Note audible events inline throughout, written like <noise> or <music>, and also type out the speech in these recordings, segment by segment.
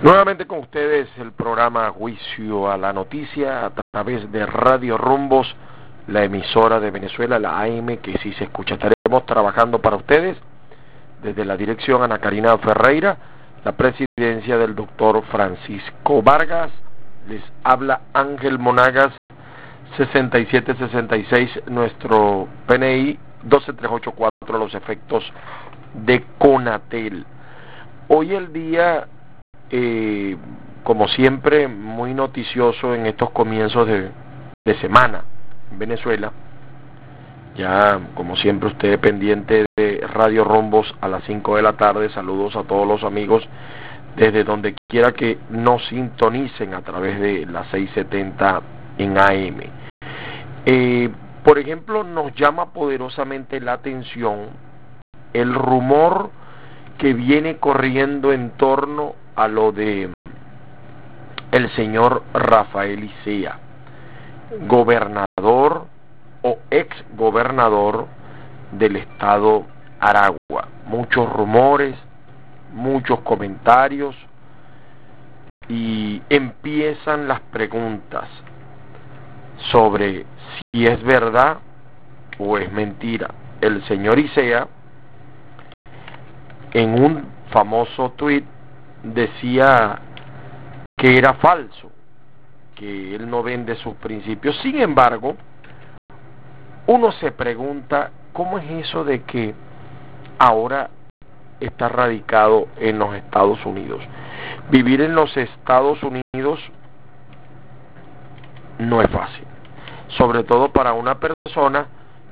Nuevamente con ustedes el programa Juicio a la Noticia a través de Radio Rumbos, la emisora de Venezuela, la AM, que sí se escucha. Estaremos trabajando para ustedes desde la dirección Ana Karina Ferreira, la presidencia del doctor Francisco Vargas. Les habla Ángel Monagas, 6766, nuestro PNI 12384, los efectos de Conatel. Hoy el día eh, como siempre, muy noticioso en estos comienzos de, semana en Venezuela. Ya, como siempre, usted pendiente de Radio Rombos a las 5 de la tarde. Saludos a todos los amigos desde donde quiera que nos sintonicen a través de las 670 en AM. Eh, por ejemplo, nos llama poderosamente la atención el rumor que viene corriendo en torno a lo de el señor Rafael Isea, gobernador o ex gobernador del estado Aragua. Muchos rumores, muchos comentarios y empiezan las preguntas sobre si es verdad o es mentira. El señor Isea en un famoso tuit decía que era falso, que él no vende sus principios. Sin embargo, uno se pregunta cómo es eso de que ahora está radicado en los Estados Unidos. Vivir en los Estados Unidos no es fácil, sobre todo para una persona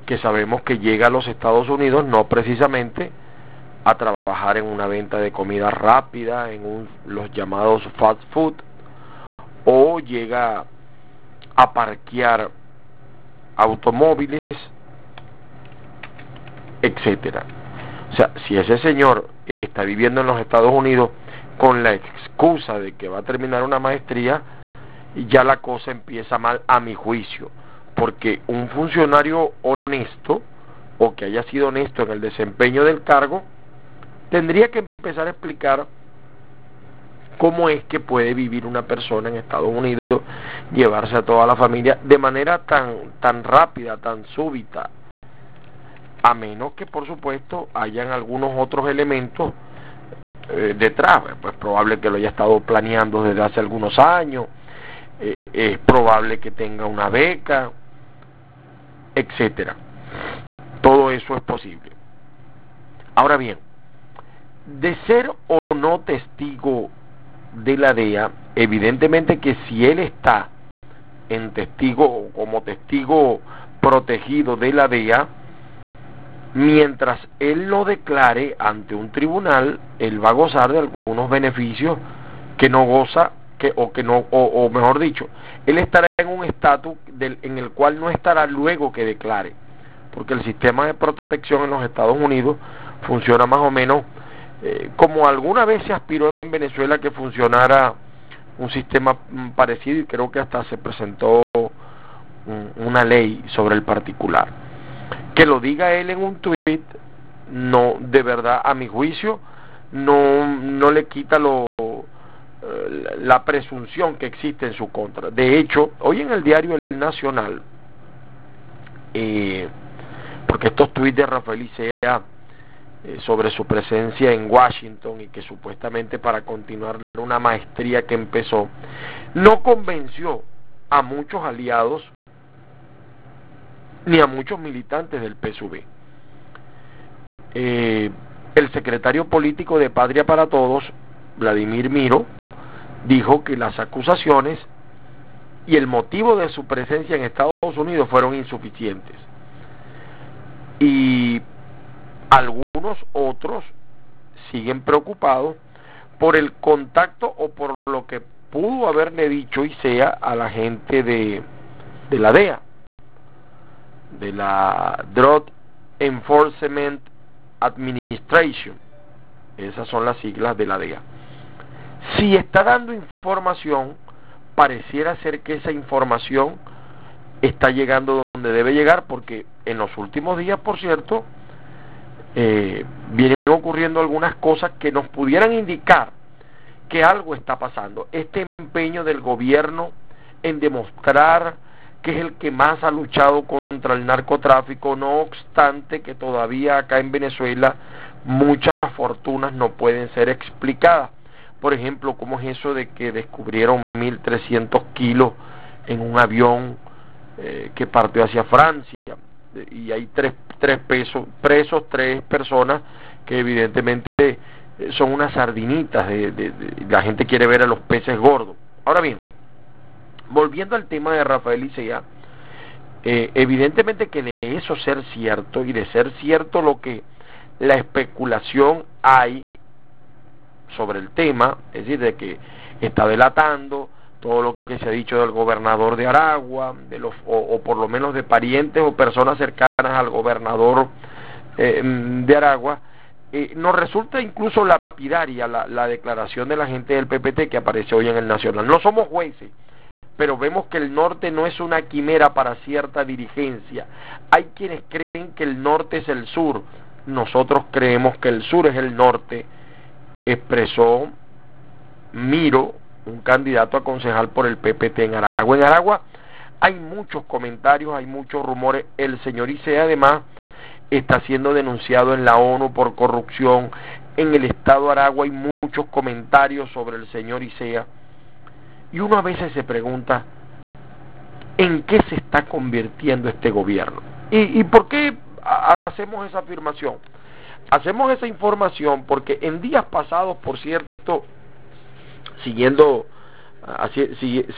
que sabemos que llega a los Estados Unidos no precisamente a trabajar en una venta de comida rápida, en los llamados fast food, o llega a parquear automóviles, etcétera. O sea, si ese señor está viviendo en los Estados Unidos con la excusa de que va a terminar una maestría, ya la cosa empieza mal a mi juicio, porque un funcionario honesto o que haya sido honesto en el desempeño del cargo, tendría que empezar a explicar cómo es que puede vivir una persona en Estados Unidos, llevarse a toda la familia de manera tan, tan rápida, tan súbita, a menos que por supuesto hayan algunos otros elementos eh, detrás, pues probable que lo haya estado planeando desde hace algunos años, eh, es probable que tenga una beca, etcétera. Todo eso es posible. Ahora bien, de ser o no testigo de la DEA, evidentemente que si él está en testigo como testigo protegido de la DEA, mientras él lo declare ante un tribunal, él va a gozar de algunos beneficios que no goza que o que no o, mejor dicho, él estará en un estatus en el cual no estará luego que declare, porque el sistema de protección en los Estados Unidos funciona más o menos eh, como alguna vez se aspiró en Venezuela que funcionara un sistema parecido y creo que hasta se presentó una ley sobre el particular. Que lo diga él en un tuit, no, de verdad, a mi juicio, no, no le quita lo, eh, la presunción que existe en su contra. De hecho, hoy en el diario El Nacional, eh, porque estos tuits de Rafael Isea eh, sobre su presencia en Washington y que supuestamente para continuar una maestría que empezó, no convenció a muchos aliados ni a muchos militantes del PSUV. Eh, el secretario político de Patria para Todos, Vladimir Miro, dijo que las acusaciones y el motivo de su presencia en Estados Unidos fueron insuficientes. Y algunos otros siguen preocupados por el contacto o por lo que pudo haberle dicho y sea a la gente de, de la DEA, de la Drug Enforcement Administration. Esas son las siglas de la DEA. Si está dando información, pareciera ser que esa información está llegando donde debe llegar, porque en los últimos días, por cierto, eh, vienen ocurriendo algunas cosas que nos pudieran indicar que algo está pasando. Este empeño del gobierno en demostrar que es el que más ha luchado contra el narcotráfico, no obstante que todavía acá en Venezuela muchas fortunas no pueden ser explicadas. Por ejemplo, ¿cómo es eso de que descubrieron 1.300 kilos en un avión eh, que partió hacia Francia? Y hay tres, tres pesos, presos, tres personas que evidentemente eh, son unas sardinitas, de, la gente quiere ver a los peces gordos. Ahora bien, volviendo al tema de Rafael Isea, eh, evidentemente que de eso ser cierto y de ser cierto lo que la especulación hay sobre el tema, es decir, de que está delatando todo lo que se ha dicho del gobernador de Aragua, de los, o, por lo menos de parientes o personas cercanas al gobernador eh, de Aragua, eh, nos resulta incluso lapidaria la, la declaración de la gente del PPT que aparece hoy en el Nacional. No somos jueces, pero vemos que el norte no es una quimera para cierta dirigencia. Hay quienes creen que el norte es el sur, nosotros creemos que el sur es el norte, expresó Miro, un candidato a concejal por el PPT en Aragua. En Aragua hay muchos comentarios, hay muchos rumores. El señor Isea además está siendo denunciado en la ONU por corrupción. En el estado de Aragua hay muchos comentarios sobre el señor Isea. Y uno a veces se pregunta, ¿en qué se está convirtiendo este gobierno? ¿Y, y por qué hacemos esa afirmación? Hacemos esa información porque en días pasados, por cierto, siguiendo, así,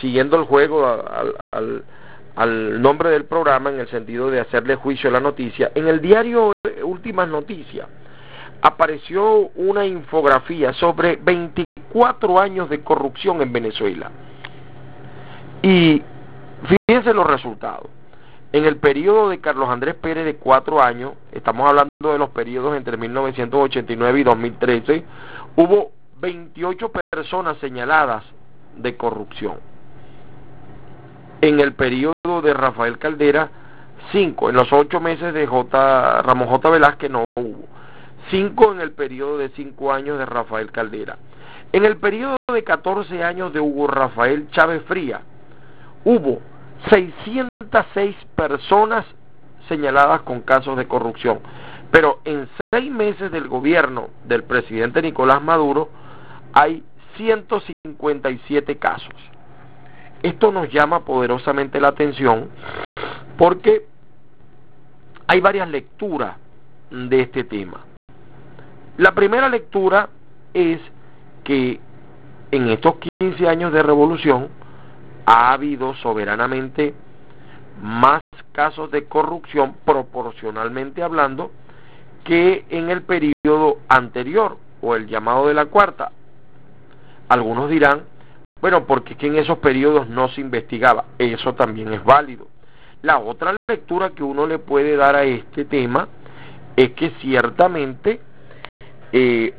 siguiendo el juego al, al, nombre del programa en el sentido de hacerle juicio a la noticia, en el diario Últimas Noticias apareció una infografía sobre 24 años de corrupción en Venezuela. Y fíjense los resultados. En el periodo de Carlos Andrés Pérez de cuatro años, estamos hablando de los periodos entre 1989 y 2013, hubo 28 personas señaladas de corrupción. En el periodo de Rafael Caldera, cinco. En los ocho meses de J, Ramón J. Velázquez no hubo. Cinco en el periodo de cinco años de Rafael Caldera. En el periodo de 14 años de Hugo Rafael Chávez Fría, hubo 606 personas señaladas con casos de corrupción. Pero en seis meses del gobierno del presidente Nicolás Maduro hay 157 casos. Esto nos llama poderosamente la atención porque hay varias lecturas de este tema. La primera lectura es que en estos 15 años de revolución ha habido soberanamente más casos de corrupción proporcionalmente hablando que en el periodo anterior o el llamado de la cuarta. Algunos dirán, bueno, porque que en esos periodos no se investigaba. Eso también es válido. La otra lectura que uno le puede dar a este tema es que ciertamente eh,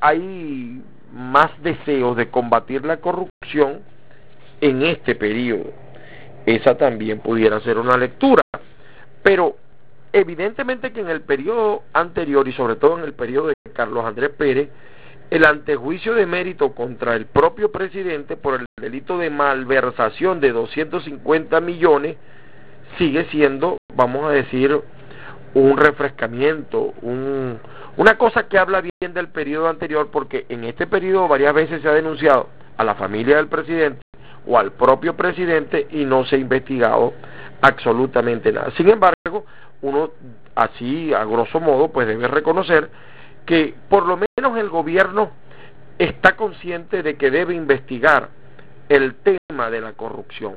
hay más deseos de combatir la corrupción en este periodo. Esa también pudiera ser una lectura. Pero evidentemente que en el periodo anterior y sobre todo en el periodo de Carlos Andrés Pérez, el antejuicio de mérito contra el propio presidente por el delito de malversación de 250 millones sigue siendo, vamos a decir, un refrescamiento, un, una cosa que habla bien del periodo anterior, porque en este periodo varias veces se ha denunciado a la familia del presidente o al propio presidente y no se ha investigado absolutamente nada. Sin embargo, uno así a grosso modo pues debe reconocer que por lo menos el gobierno está consciente de que debe investigar el tema de la corrupción.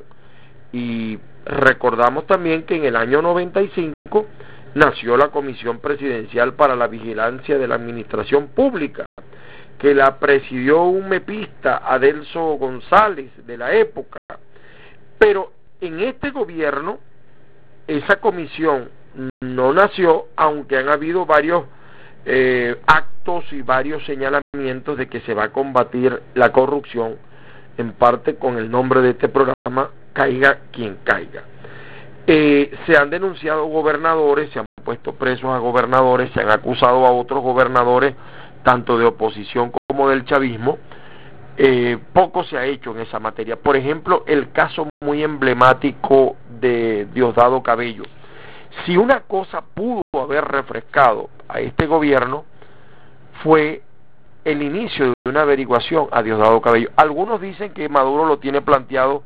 Y recordamos también que en el año 95 nació la Comisión Presidencial para la Vigilancia de la Administración Pública, que la presidió un mepista, Adelso González, de la época. Pero en este gobierno, esa comisión no nació, aunque han habido varios eh, actos y varios señalamientos de que se va a combatir la corrupción, en parte con el nombre de este programa, caiga quien caiga. Eh, se han denunciado gobernadores, se han puesto presos a gobernadores, se han acusado a otros gobernadores tanto de oposición como del chavismo, eh, poco se ha hecho en esa materia. Por ejemplo, el caso muy emblemático de Diosdado Cabello. Si una cosa pudo haber refrescado a este gobierno fue el inicio de una averiguación a Diosdado Cabello. Algunos dicen que Maduro lo tiene planteado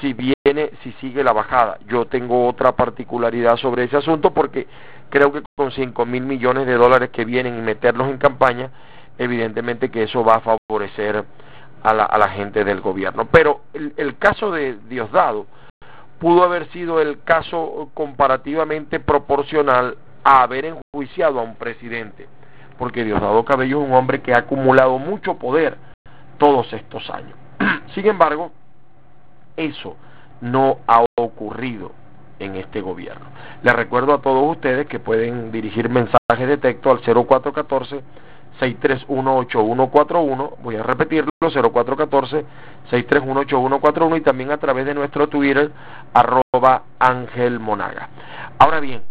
si viene, si sigue la bajada. Yo tengo otra particularidad sobre ese asunto porque creo que con 5 mil millones de dólares que vienen y meterlos en campaña, evidentemente que eso va a favorecer a la, a la gente del gobierno. Pero el, el caso de Diosdado pudo haber sido el caso comparativamente proporcional a haber enjuiciado a un presidente, porque Diosdado Cabello es un hombre que ha acumulado mucho poder todos estos años. <clears throat> Sin embargo, eso no ha ocurrido en este gobierno. Les recuerdo a todos ustedes que pueden dirigir mensajes de texto al 0414 6318141, voy a repetirlo, 0414-6318141 y también a través de nuestro Twitter, arroba Ángel Monaga. Ahora bien,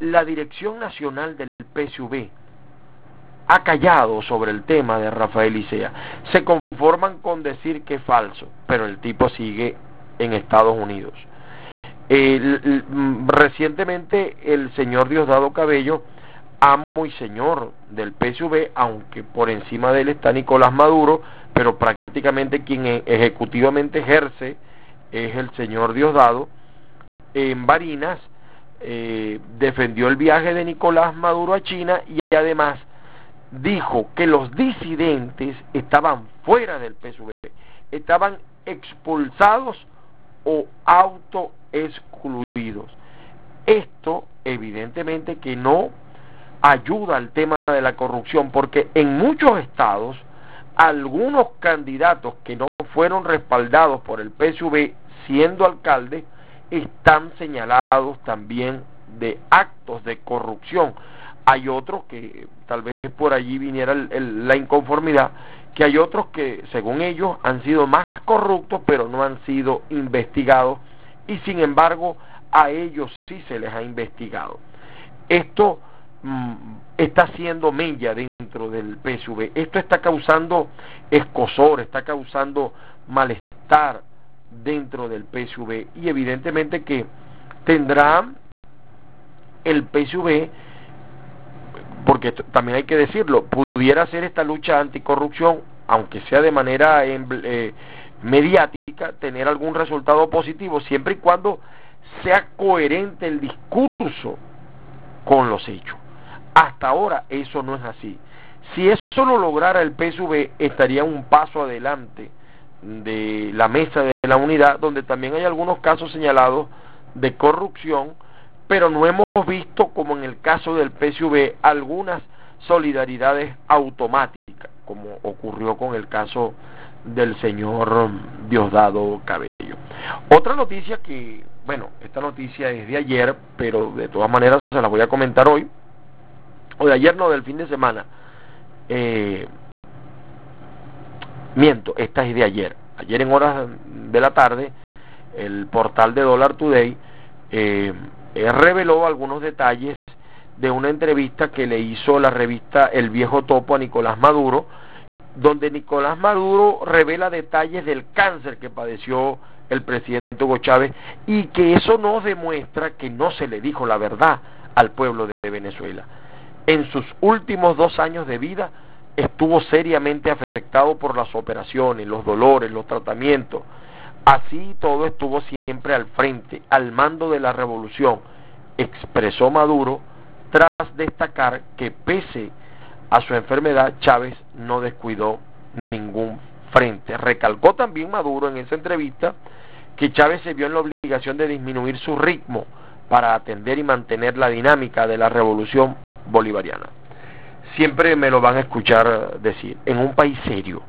la Dirección Nacional del PSV ha callado sobre el tema de Rafael Isea. Se conforman con decir que es falso, pero el tipo sigue en Estados Unidos. recientemente el señor Diosdado Cabello amo y señor del PSV, aunque por encima de él está Nicolás Maduro, pero prácticamente quien e-, ejecutivamente ejerce es el señor Diosdado. En Barinas eh, defendió el viaje de Nicolás Maduro a China y además dijo que los disidentes estaban fuera del PSV, estaban expulsados o autoexcluidos. Esto evidentemente que no ayuda al tema de la corrupción, porque en muchos estados algunos candidatos que no fueron respaldados por el PSV siendo alcalde están señalados también de actos de corrupción. Hay otros que tal vez por allí viniera la inconformidad, que hay otros que según ellos han sido más corruptos pero no han sido investigados y sin embargo a ellos sí se les ha investigado. Esto está haciendo mella dentro del PSV. Esto está causando escosor, está causando malestar dentro del PSV y evidentemente que tendrá el PSV, porque también hay que decirlo, pudiera hacer esta lucha anticorrupción, aunque sea de manera eh, mediática, tener algún resultado positivo, siempre y cuando sea coherente el discurso con los hechos. Hasta ahora eso no es así. Si eso lo lograra el PSV, estaría un paso adelante de la mesa de la unidad, donde también hay algunos casos señalados de corrupción, pero no hemos visto, como en el caso del PSV, algunas solidaridades automáticas, como ocurrió con el caso del señor Diosdado Cabello. Otra noticia que, bueno, esta noticia es de ayer, pero de todas maneras se la voy a comentar hoy, o de ayer no, del fin de semana. Eh, miento, esta es de ayer. Ayer en horas de la tarde, el portal de Dollar Today eh, eh, reveló algunos detalles de una entrevista que le hizo la revista El Viejo Topo a Nicolás Maduro, donde Nicolás Maduro revela detalles del cáncer que padeció el presidente Hugo Chávez y que eso no demuestra que no se le dijo la verdad al pueblo de Venezuela en sus últimos dos años de vida estuvo seriamente afectado por las operaciones, los dolores, los tratamientos. Así todo estuvo siempre al frente, al mando de la revolución, expresó Maduro tras destacar que pese a su enfermedad Chávez no descuidó ningún frente. Recalcó también Maduro en esa entrevista que Chávez se vio en la obligación de disminuir su ritmo para atender y mantener la dinámica de la revolución bolivariana. Siempre me lo van a escuchar decir, en un país serio,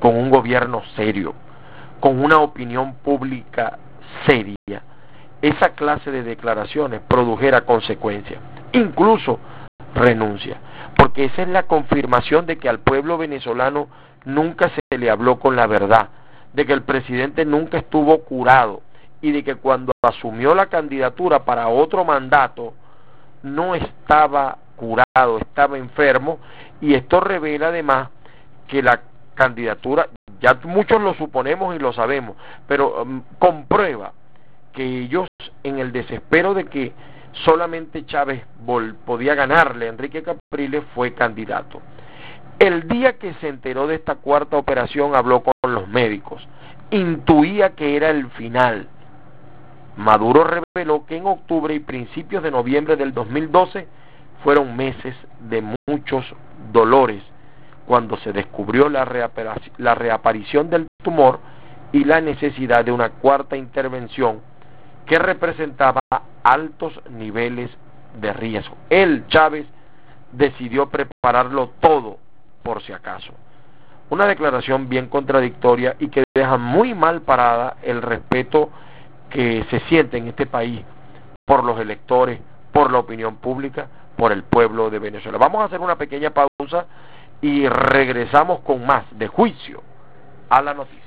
con un gobierno serio, con una opinión pública seria, esa clase de declaraciones produjera consecuencias, incluso renuncia, porque esa es la confirmación de que al pueblo venezolano nunca se le habló con la verdad, de que el presidente nunca estuvo curado y de que cuando asumió la candidatura para otro mandato, no estaba curado, estaba enfermo y esto revela además que la candidatura, ya muchos lo suponemos y lo sabemos, pero um, comprueba que ellos en el desespero de que solamente Chávez podía ganarle Enrique Capriles fue candidato. El día que se enteró de esta cuarta operación habló con los médicos, intuía que era el final. Maduro reveló que en octubre y principios de noviembre del 2012 fueron meses de muchos dolores cuando se descubrió la, reaparición del tumor y la necesidad de una cuarta intervención que representaba altos niveles de riesgo. Él, Chávez, decidió prepararlo todo por si acaso. Una declaración bien contradictoria y que deja muy mal parada el respeto que se siente en este país por los electores, por la opinión pública, por el pueblo de Venezuela. Vamos a hacer una pequeña pausa y regresamos con más de juicio a la noticia.